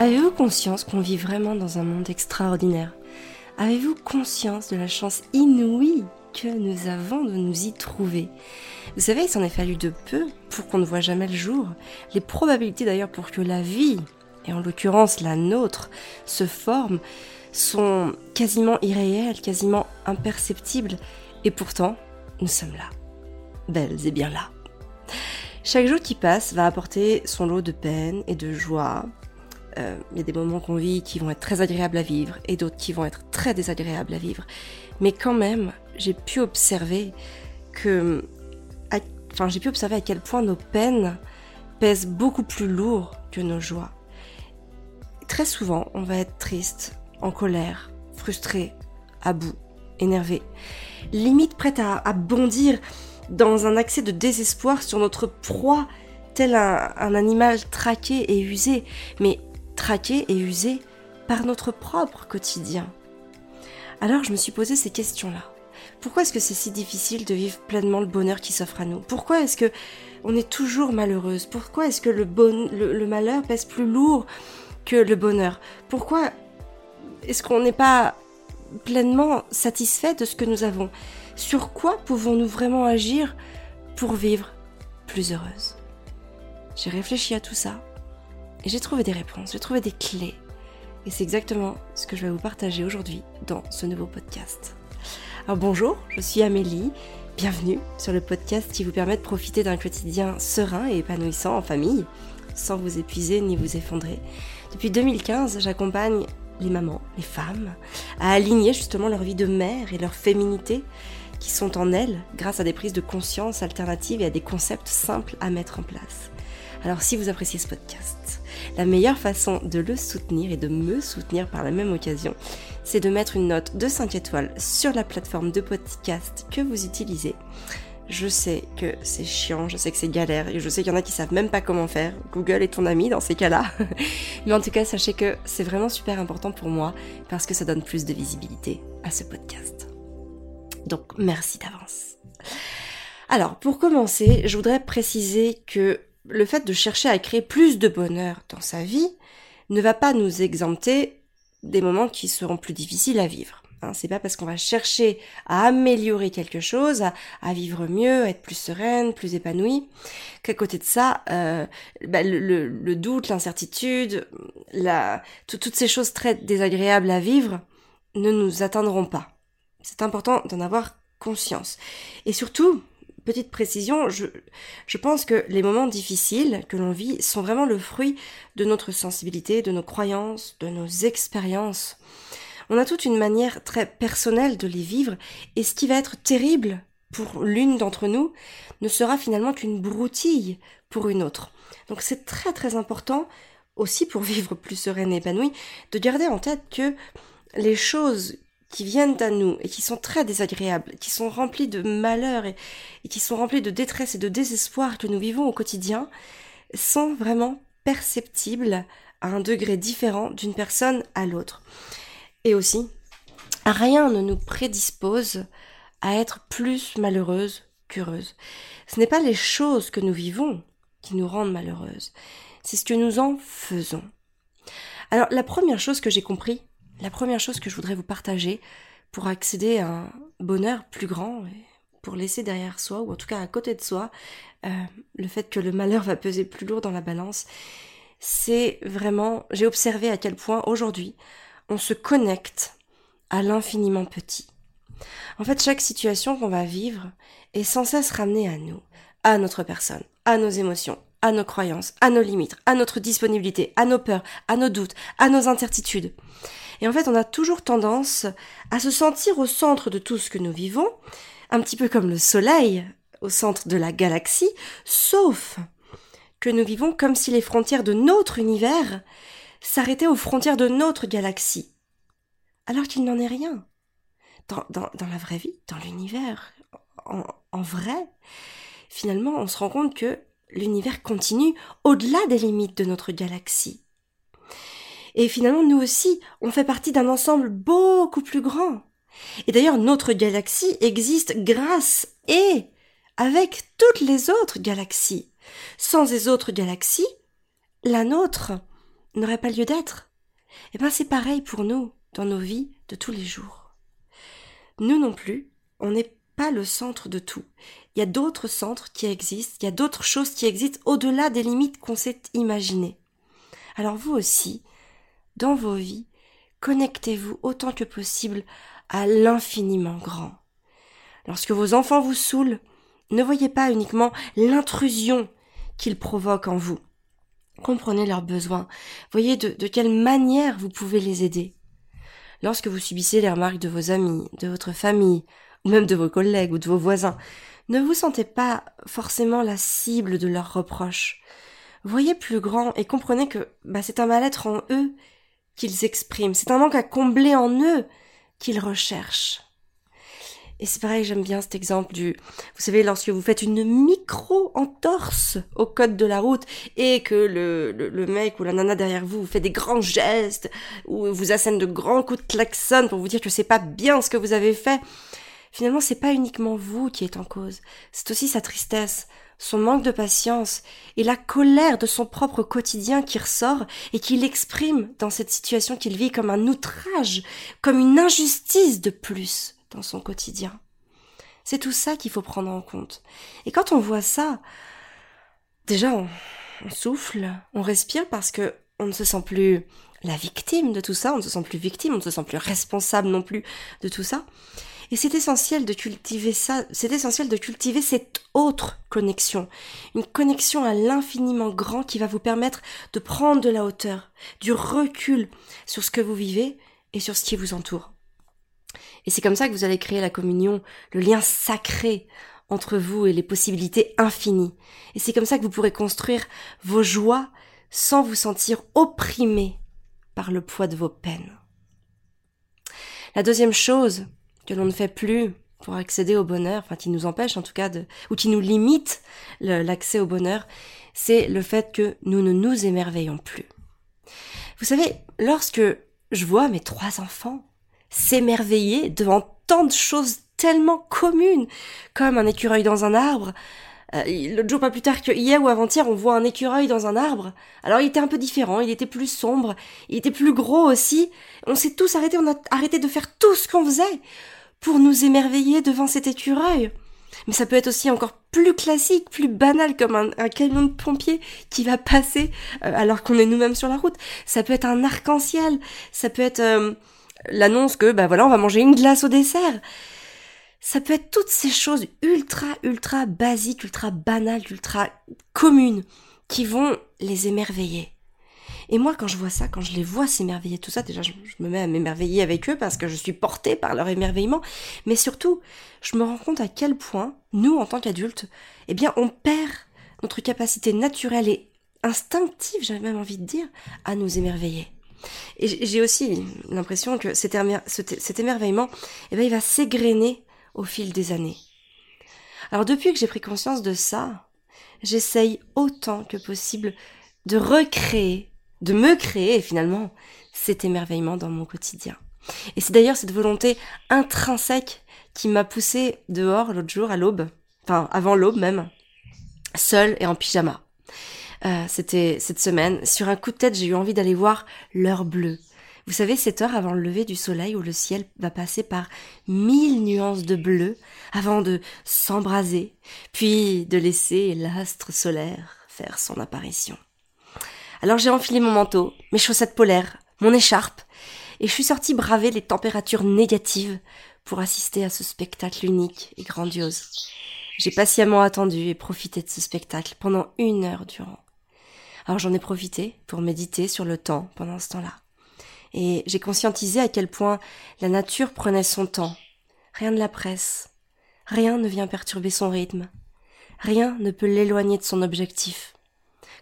Avez-vous conscience qu'on vit vraiment dans un monde extraordinaire Avez-vous conscience de la chance inouïe que nous avons de nous y trouver Vous savez, il s'en est fallu de peu pour qu'on ne voit jamais le jour. Les probabilités d'ailleurs pour que la vie, et en l'occurrence la nôtre, se forme sont quasiment irréelles, quasiment imperceptibles. Et pourtant, nous sommes là. Belles et bien là. Chaque jour qui passe va apporter son lot de peine et de joie, euh, il y a des moments qu'on vit qui vont être très agréables à vivre et d'autres qui vont être très désagréables à vivre. Mais quand même, j'ai pu observer que, enfin, j'ai pu observer à quel point nos peines pèsent beaucoup plus lourd que nos joies. Très souvent, on va être triste, en colère, frustré, à bout, énervé, limite prête à, bondir dans un accès de désespoir sur notre proie, tel un, un animal traqué et usé. Mais traqué et usé par notre propre quotidien. Alors je me suis posé ces questions-là. Pourquoi est-ce que c'est si difficile de vivre pleinement le bonheur qui s'offre à nous? Pourquoi est-ce que on est toujours malheureuse? Pourquoi est-ce que le, malheur pèse plus lourd que le bonheur? Pourquoi est-ce qu'on n'est pas pleinement satisfait de ce que nous avons? Sur quoi pouvons-nous vraiment agir pour vivre plus heureuse? J'ai réfléchi à tout ça et j'ai trouvé des réponses, j'ai trouvé des clés. Et c'est exactement ce que je vais vous partager aujourd'hui dans ce nouveau podcast. Alors bonjour, je suis Amélie. Bienvenue sur le podcast qui vous permet de profiter d'un quotidien serein et épanouissant en famille, sans vous épuiser ni vous effondrer. Depuis 2015, j'accompagne les mamans, les femmes, à aligner justement leur vie de mère et leur féminité qui sont en elles grâce à des prises de conscience alternatives et à des concepts simples à mettre en place. Alors si vous appréciez ce podcast, la meilleure façon de le soutenir et de me soutenir par la même occasion, c'est de mettre une note de 5 étoiles sur la plateforme de podcast que vous utilisez. Je sais que c'est chiant, je sais que c'est galère, et je sais qu'il y en a qui savent même pas comment faire. Google est ton ami dans ces cas-là. Mais en tout cas, sachez que c'est vraiment super important pour moi parce que ça donne plus de visibilité à ce podcast. Donc, merci d'avance. Alors, pour commencer, je voudrais préciser que le fait de chercher à créer plus de bonheur dans sa vie ne va pas nous exempter des moments qui seront plus difficiles à vivre. Hein, c'est pas parce qu'on va chercher à améliorer quelque chose, à, vivre mieux, à être plus sereine, plus épanouie, qu'à côté de ça, euh, bah, le, doute, l'incertitude, toutes ces choses très désagréables à vivre ne nous atteindront pas. C'est important d'en avoir conscience. Et surtout, petite précision, je, pense que les moments difficiles que l'on vit sont vraiment le fruit de notre sensibilité, de nos croyances, de nos expériences. On a toute une manière très personnelle de les vivre, et ce qui va être terrible pour l'une d'entre nous ne sera finalement qu'une broutille pour une autre. Donc c'est très très important aussi pour vivre plus sereine et épanouie de garder en tête que les choses qui viennent à nous et qui sont très désagréables, qui sont remplis de malheur et, qui sont remplis de détresse et de désespoir que nous vivons au quotidien, sont vraiment perceptibles à un degré différent d'une personne à l'autre. Et aussi, rien ne nous prédispose à être plus malheureuse qu'heureuse. Ce n'est pas les choses que nous vivons qui nous rendent malheureuses, c'est ce que nous en faisons. Alors la première chose que j'ai compris la première chose que je voudrais vous partager pour accéder à un bonheur plus grand, pour laisser derrière soi, ou en tout cas à côté de soi, euh, le fait que le malheur va peser plus lourd dans la balance, c'est vraiment, j'ai observé à quel point aujourd'hui on se connecte à l'infiniment petit. En fait, chaque situation qu'on va vivre est sans cesse ramenée à nous, à notre personne, à nos émotions, à nos croyances, à nos limites, à notre disponibilité, à nos peurs, à nos doutes, à nos incertitudes. Et en fait, on a toujours tendance à se sentir au centre de tout ce que nous vivons, un petit peu comme le Soleil au centre de la galaxie, sauf que nous vivons comme si les frontières de notre univers s'arrêtaient aux frontières de notre galaxie. Alors qu'il n'en est rien. Dans, la vraie vie, dans l'univers, en vrai, finalement, on se rend compte que l'univers continue au-delà des limites de notre galaxie. Et finalement, nous aussi, on fait partie d'un ensemble beaucoup plus grand. Et d'ailleurs, notre galaxie existe grâce et avec toutes les autres galaxies. Sans les autres galaxies, la nôtre n'aurait pas lieu d'être. Eh bien, c'est pareil pour nous, dans nos vies de tous les jours. Nous non plus, on n'est pas le centre de tout. Il y a d'autres centres qui existent, il y a d'autres choses qui existent au-delà des limites qu'on s'est imaginées. Alors vous aussi, dans vos vies, connectez-vous autant que possible à l'infiniment grand. Lorsque vos enfants vous saoulent, ne voyez pas uniquement l'intrusion qu'ils provoquent en vous. Comprenez leurs besoins. Voyez de, quelle manière vous pouvez les aider. Lorsque vous subissez les remarques de vos amis, de votre famille, ou même de vos collègues ou de vos voisins, ne vous sentez pas forcément la cible de leurs reproches. Voyez plus grand et comprenez que bah, c'est un mal-être en eux qu'ils expriment, c'est un manque à combler en eux qu'ils recherchent. Et c'est pareil, j'aime bien cet exemple du, vous savez, lorsque vous faites une micro entorse au code de la route et que le, le, mec ou la nana derrière vous fait des grands gestes ou vous assène de grands coups de klaxon pour vous dire que c'est pas bien ce que vous avez fait, finalement c'est pas uniquement vous qui êtes en cause, c'est aussi sa tristesse, son manque de patience et la colère de son propre quotidien qui ressort et qu'il exprime dans cette situation qu'il vit comme un outrage, comme une injustice de plus dans son quotidien. C'est tout ça qu'il faut prendre en compte. Et quand on voit ça, déjà on, souffle, on respire parce que on ne se sent plus la victime de tout ça, on ne se sent plus victime, on ne se sent plus responsable non plus de tout ça. Et c'est essentiel de cultiver ça, c'est essentiel de cultiver cette autre connexion, une connexion à l'infiniment grand qui va vous permettre de prendre de la hauteur, du recul sur ce que vous vivez et sur ce qui vous entoure. Et c'est comme ça que vous allez créer la communion, le lien sacré entre vous et les possibilités infinies. Et c'est comme ça que vous pourrez construire vos joies sans vous sentir opprimé par le poids de vos peines. La deuxième chose que l'on ne fait plus pour accéder au bonheur, enfin qui nous empêche en tout cas de, ou qui nous limite l'accès au bonheur, c'est le fait que nous ne nous émerveillons plus. Vous savez, lorsque je vois mes trois enfants s'émerveiller devant tant de choses tellement communes, comme un écureuil dans un arbre. Euh, L'autre jour, pas plus tard que hier ou avant-hier, on voit un écureuil dans un arbre. Alors il était un peu différent, il était plus sombre, il était plus gros aussi. On s'est tous arrêtés, on a arrêté de faire tout ce qu'on faisait pour nous émerveiller devant cet écureuil. Mais ça peut être aussi encore plus classique, plus banal, comme un, camion de pompier qui va passer euh, alors qu'on est nous-mêmes sur la route. Ça peut être un arc-en-ciel, ça peut être... Euh, l'annonce que, bah voilà, on va manger une glace au dessert. Ça peut être toutes ces choses ultra, ultra basiques, ultra banales, ultra communes, qui vont les émerveiller. Et moi, quand je vois ça, quand je les vois s'émerveiller, tout ça, déjà, je, me mets à m'émerveiller avec eux parce que je suis portée par leur émerveillement. Mais surtout, je me rends compte à quel point, nous, en tant qu'adultes, eh bien, on perd notre capacité naturelle et instinctive, j'avais même envie de dire, à nous émerveiller. Et j'ai aussi l'impression que cet, émerveillement, eh ben, il va s'égrener au fil des années. Alors depuis que j'ai pris conscience de ça, j'essaye autant que possible de recréer, de me créer finalement cet émerveillement dans mon quotidien. Et c'est d'ailleurs cette volonté intrinsèque qui m'a poussé dehors l'autre jour à l'aube, enfin avant l'aube même, seule et en pyjama. Euh, c'était cette semaine. Sur un coup de tête, j'ai eu envie d'aller voir l'heure bleue. Vous savez, cette heure avant le lever du soleil où le ciel va passer par mille nuances de bleu avant de s'embraser, puis de laisser l'astre solaire faire son apparition. Alors j'ai enfilé mon manteau, mes chaussettes polaires, mon écharpe, et je suis sortie braver les températures négatives pour assister à ce spectacle unique et grandiose. J'ai patiemment attendu et profité de ce spectacle pendant une heure durant. Alors j'en ai profité pour méditer sur le temps pendant ce temps-là. Et j'ai conscientisé à quel point la nature prenait son temps. Rien ne la presse. Rien ne vient perturber son rythme. Rien ne peut l'éloigner de son objectif.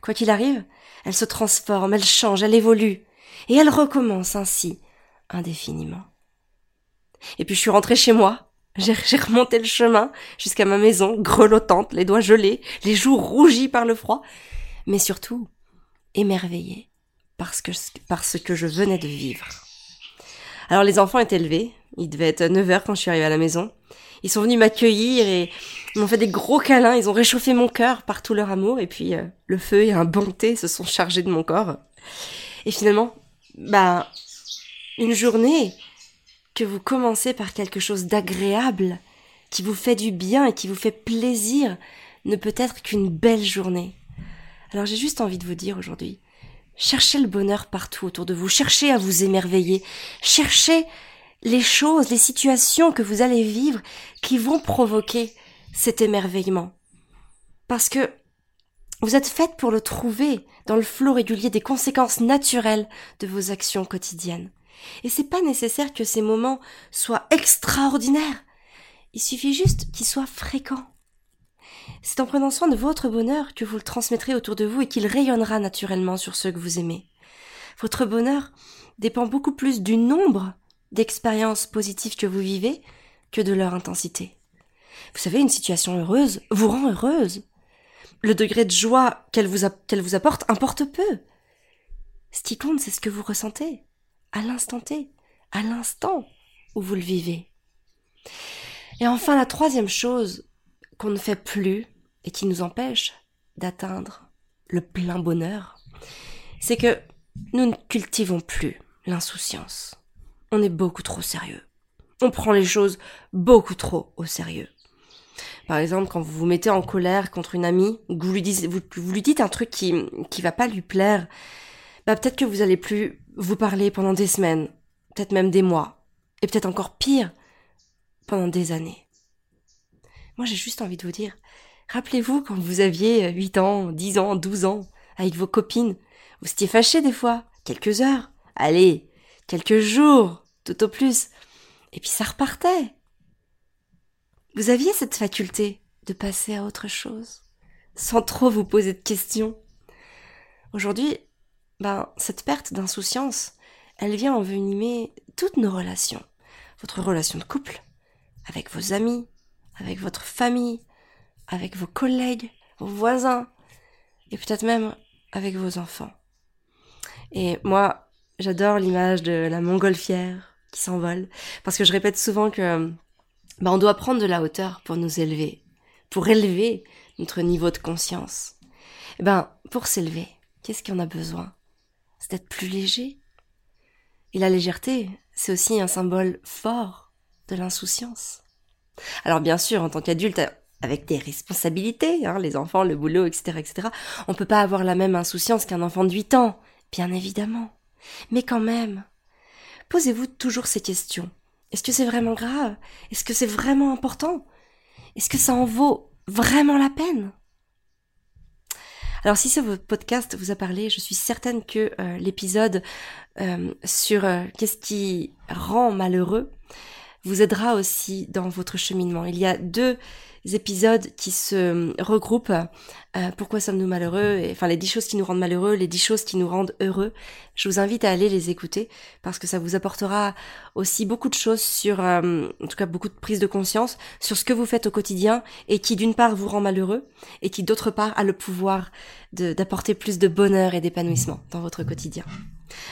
Quoi qu'il arrive, elle se transforme, elle change, elle évolue. Et elle recommence ainsi, indéfiniment. Et puis je suis rentrée chez moi. J'ai remonté le chemin jusqu'à ma maison, grelottante, les doigts gelés, les joues rougies par le froid. Mais surtout, émerveillée parce que, parce que je venais de vivre. Alors les enfants étaient levés, il devait être 9 heures quand je suis arrivée à la maison. Ils sont venus m'accueillir et m'ont fait des gros câlins, ils ont réchauffé mon cœur par tout leur amour et puis euh, le feu et un bon thé se sont chargés de mon corps. Et finalement, bah, une journée que vous commencez par quelque chose d'agréable, qui vous fait du bien et qui vous fait plaisir, ne peut être qu'une belle journée. Alors j'ai juste envie de vous dire aujourd'hui, cherchez le bonheur partout autour de vous, cherchez à vous émerveiller, cherchez les choses, les situations que vous allez vivre qui vont provoquer cet émerveillement. Parce que vous êtes faite pour le trouver dans le flot régulier des conséquences naturelles de vos actions quotidiennes. Et c'est pas nécessaire que ces moments soient extraordinaires. Il suffit juste qu'ils soient fréquents. C'est en prenant soin de votre bonheur que vous le transmettrez autour de vous et qu'il rayonnera naturellement sur ceux que vous aimez. Votre bonheur dépend beaucoup plus du nombre d'expériences positives que vous vivez que de leur intensité. Vous savez, une situation heureuse vous rend heureuse. Le degré de joie qu'elle vous, apporte importe peu. Ce qui compte, c'est ce que vous ressentez, à l'instant T, à l'instant où vous le vivez. Et enfin, la troisième chose qu'on ne fait plus et qui nous empêche d'atteindre le plein bonheur, c'est que nous ne cultivons plus l'insouciance. On est beaucoup trop sérieux. On prend les choses beaucoup trop au sérieux. Par exemple, quand vous vous mettez en colère contre une amie, ou que vous lui, dites, un truc qui, qui va pas lui plaire, bah peut-être que vous allez plus vous parler pendant des semaines, peut-être même des mois, et peut-être encore pire, pendant des années. Moi, j'ai juste envie de vous dire, rappelez-vous quand vous aviez 8 ans, 10 ans, 12 ans, avec vos copines, vous étiez fâchés des fois, quelques heures, allez, quelques jours, tout au plus, et puis ça repartait. Vous aviez cette faculté de passer à autre chose, sans trop vous poser de questions. Aujourd'hui, ben, cette perte d'insouciance, elle vient envenimer toutes nos relations. Votre relation de couple, avec vos amis, avec votre famille, avec vos collègues, vos voisins, et peut-être même avec vos enfants. Et moi, j'adore l'image de la montgolfière qui s'envole, parce que je répète souvent que bah, on doit prendre de la hauteur pour nous élever, pour élever notre niveau de conscience. Eh ben, pour s'élever, qu'est-ce qu'on a besoin? C'est d'être plus léger. Et la légèreté, c'est aussi un symbole fort de l'insouciance. Alors bien sûr, en tant qu'adulte, avec des responsabilités, hein, les enfants, le boulot, etc., etc., on peut pas avoir la même insouciance qu'un enfant de 8 ans, bien évidemment. Mais quand même, posez-vous toujours ces questions. Est-ce que c'est vraiment grave? Est-ce que c'est vraiment important? Est-ce que ça en vaut vraiment la peine? Alors si ce podcast vous a parlé, je suis certaine que euh, l'épisode euh, sur euh, qu'est-ce qui rend malheureux vous aidera aussi dans votre cheminement. Il y a deux épisodes qui se regroupent. Euh, pourquoi sommes-nous malheureux et, Enfin, les dix choses qui nous rendent malheureux, les dix choses qui nous rendent heureux. Je vous invite à aller les écouter parce que ça vous apportera aussi beaucoup de choses sur, euh, en tout cas beaucoup de prise de conscience sur ce que vous faites au quotidien et qui d'une part vous rend malheureux et qui d'autre part a le pouvoir d'apporter plus de bonheur et d'épanouissement dans votre quotidien.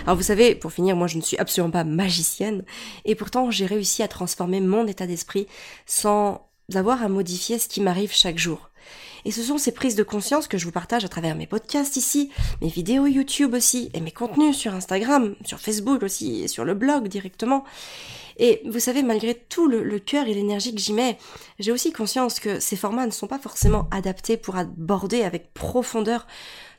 Alors vous savez, pour finir, moi je ne suis absolument pas magicienne, et pourtant j'ai réussi à transformer mon état d'esprit sans d'avoir à modifier ce qui m'arrive chaque jour. Et ce sont ces prises de conscience que je vous partage à travers mes podcasts ici, mes vidéos YouTube aussi, et mes contenus sur Instagram, sur Facebook aussi, et sur le blog directement. Et vous savez, malgré tout le, le cœur et l'énergie que j'y mets, j'ai aussi conscience que ces formats ne sont pas forcément adaptés pour aborder avec profondeur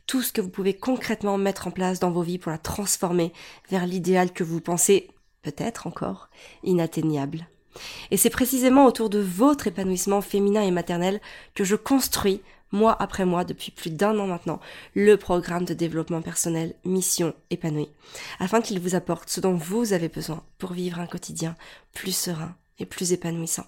tout ce que vous pouvez concrètement mettre en place dans vos vies pour la transformer vers l'idéal que vous pensez peut-être encore inatteignable. Et c'est précisément autour de votre épanouissement féminin et maternel que je construis, mois après mois, depuis plus d'un an maintenant, le programme de développement personnel Mission épanouie, afin qu'il vous apporte ce dont vous avez besoin pour vivre un quotidien plus serein et plus épanouissant.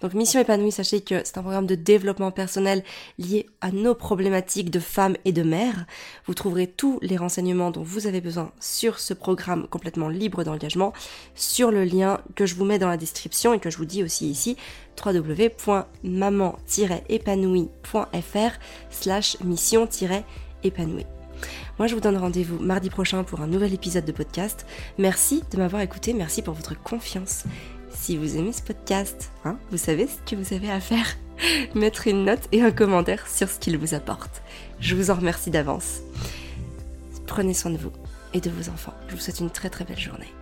Donc Mission épanouie, sachez que c'est un programme de développement personnel lié à nos problématiques de femmes et de mères. Vous trouverez tous les renseignements dont vous avez besoin sur ce programme complètement libre d'engagement sur le lien que je vous mets dans la description et que je vous dis aussi ici www.maman-épanouie.fr slash mission-épanouie. Moi, je vous donne rendez-vous mardi prochain pour un nouvel épisode de podcast. Merci de m'avoir écouté, merci pour votre confiance si vous aimez ce podcast, hein, vous savez ce que vous avez à faire. Mettre une note et un commentaire sur ce qu'il vous apporte. Je vous en remercie d'avance. Prenez soin de vous et de vos enfants. Je vous souhaite une très très belle journée.